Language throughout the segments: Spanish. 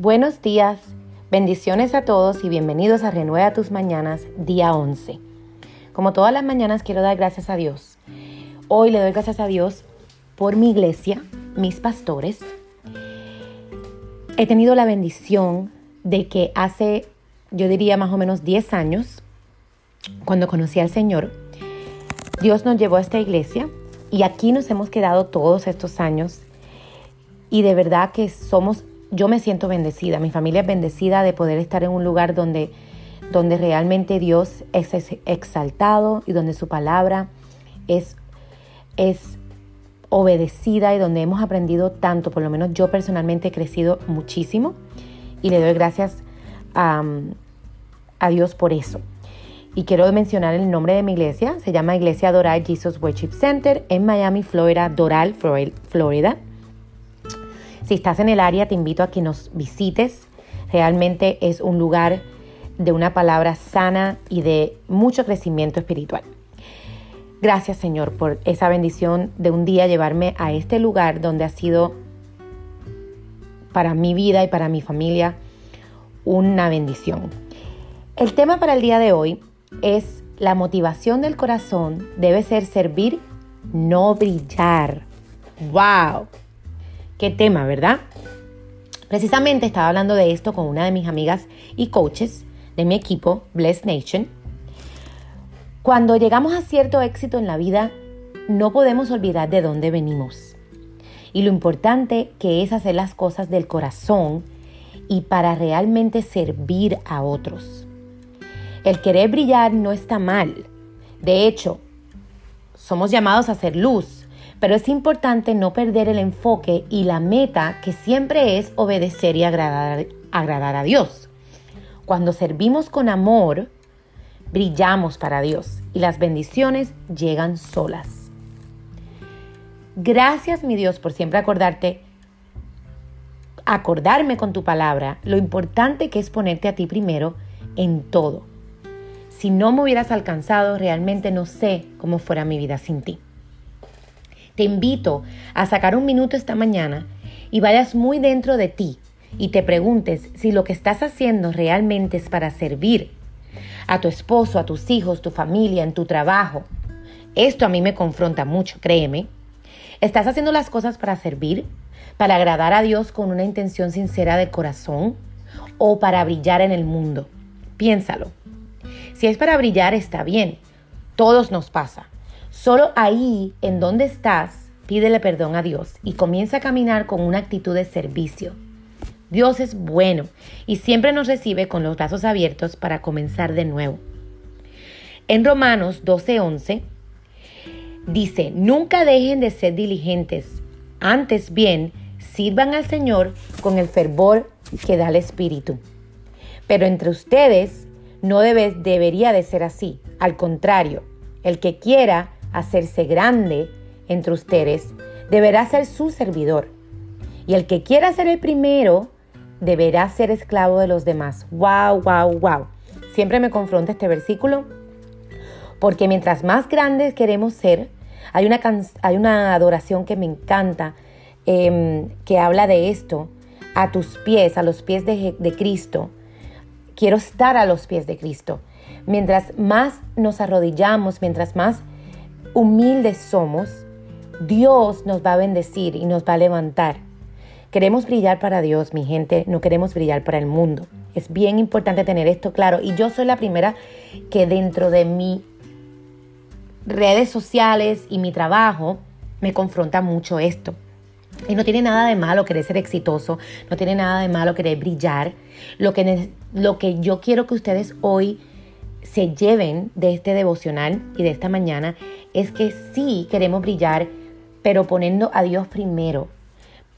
Buenos días, bendiciones a todos y bienvenidos a Renueva tus Mañanas, día 11. Como todas las mañanas quiero dar gracias a Dios. Hoy le doy gracias a Dios por mi iglesia, mis pastores. He tenido la bendición de que hace, yo diría más o menos 10 años, cuando conocí al Señor, Dios nos llevó a esta iglesia y aquí nos hemos quedado todos estos años y de verdad que somos, yo me siento bendecida, mi familia es bendecida de poder estar en un lugar donde, donde realmente Dios es exaltado y donde su palabra es, es obedecida y donde hemos aprendido tanto, por lo menos yo personalmente he crecido muchísimo y le doy gracias a, a Dios por eso. Y quiero mencionar el nombre de mi iglesia, se llama Iglesia Doral Jesus Worship Center en Miami, Florida, Doral, Florida. Si estás en el área, te invito a que nos visites. Realmente es un lugar de una palabra sana y de mucho crecimiento espiritual. Gracias Señor por esa bendición de un día llevarme a este lugar donde ha sido para mi vida y para mi familia una bendición. El tema para el día de hoy es la motivación del corazón debe ser servir, no brillar. ¡Wow! Qué tema, ¿verdad? Precisamente estaba hablando de esto con una de mis amigas y coaches de mi equipo, Bless Nation. Cuando llegamos a cierto éxito en la vida, no podemos olvidar de dónde venimos. Y lo importante que es hacer las cosas del corazón y para realmente servir a otros. El querer brillar no está mal. De hecho, somos llamados a hacer luz, pero es importante no perder el enfoque y la meta que siempre es obedecer y agradar, agradar a Dios. Cuando servimos con amor, brillamos para Dios y las bendiciones llegan solas. Gracias mi Dios por siempre acordarte, acordarme con tu palabra, lo importante que es ponerte a ti primero en todo. Si no me hubieras alcanzado, realmente no sé cómo fuera mi vida sin ti. Te invito a sacar un minuto esta mañana y vayas muy dentro de ti y te preguntes si lo que estás haciendo realmente es para servir a tu esposo, a tus hijos, tu familia, en tu trabajo. Esto a mí me confronta mucho, créeme. ¿Estás haciendo las cosas para servir? ¿Para agradar a Dios con una intención sincera de corazón? ¿O para brillar en el mundo? Piénsalo. Si es para brillar, está bien. Todos nos pasa. Solo ahí, en donde estás, pídele perdón a Dios y comienza a caminar con una actitud de servicio. Dios es bueno y siempre nos recibe con los brazos abiertos para comenzar de nuevo. En Romanos 12:11 dice, nunca dejen de ser diligentes, antes bien, sirvan al Señor con el fervor que da el Espíritu. Pero entre ustedes no debe, debería de ser así, al contrario, el que quiera hacerse grande entre ustedes, deberá ser su servidor. Y el que quiera ser el primero, deberá ser esclavo de los demás. Wow, wow, wow. Siempre me confronta este versículo porque mientras más grandes queremos ser, hay una, hay una adoración que me encanta em, que habla de esto, a tus pies, a los pies de, de Cristo. Quiero estar a los pies de Cristo. Mientras más nos arrodillamos, mientras más humildes somos, Dios nos va a bendecir y nos va a levantar. Queremos brillar para Dios, mi gente, no queremos brillar para el mundo. Es bien importante tener esto claro. Y yo soy la primera que dentro de mis redes sociales y mi trabajo me confronta mucho esto. Y no tiene nada de malo querer ser exitoso, no tiene nada de malo querer brillar. Lo que, lo que yo quiero que ustedes hoy se lleven de este devocional y de esta mañana es que sí queremos brillar, pero poniendo a Dios primero,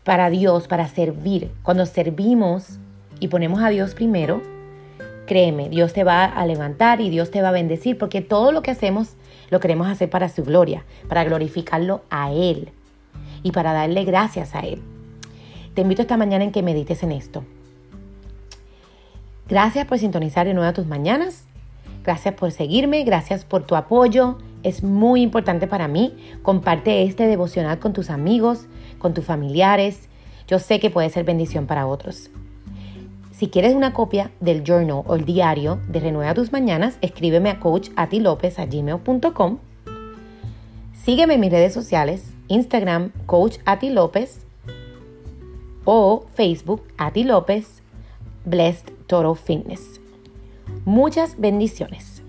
para Dios, para servir. Cuando servimos y ponemos a Dios primero, créeme, Dios te va a levantar y Dios te va a bendecir, porque todo lo que hacemos lo queremos hacer para su gloria, para glorificarlo a Él y para darle gracias a Él. Te invito esta mañana en que medites en esto. Gracias por sintonizar de nuevo a tus mañanas. Gracias por seguirme, gracias por tu apoyo. Es muy importante para mí. Comparte este devocional con tus amigos, con tus familiares. Yo sé que puede ser bendición para otros. Si quieres una copia del journal o el diario de Renueva tus Mañanas, escríbeme a coachatilopez.gmail.com Sígueme en mis redes sociales, Instagram, Coach López o Facebook, Ati López, Blessed Total Fitness. Muchas bendiciones.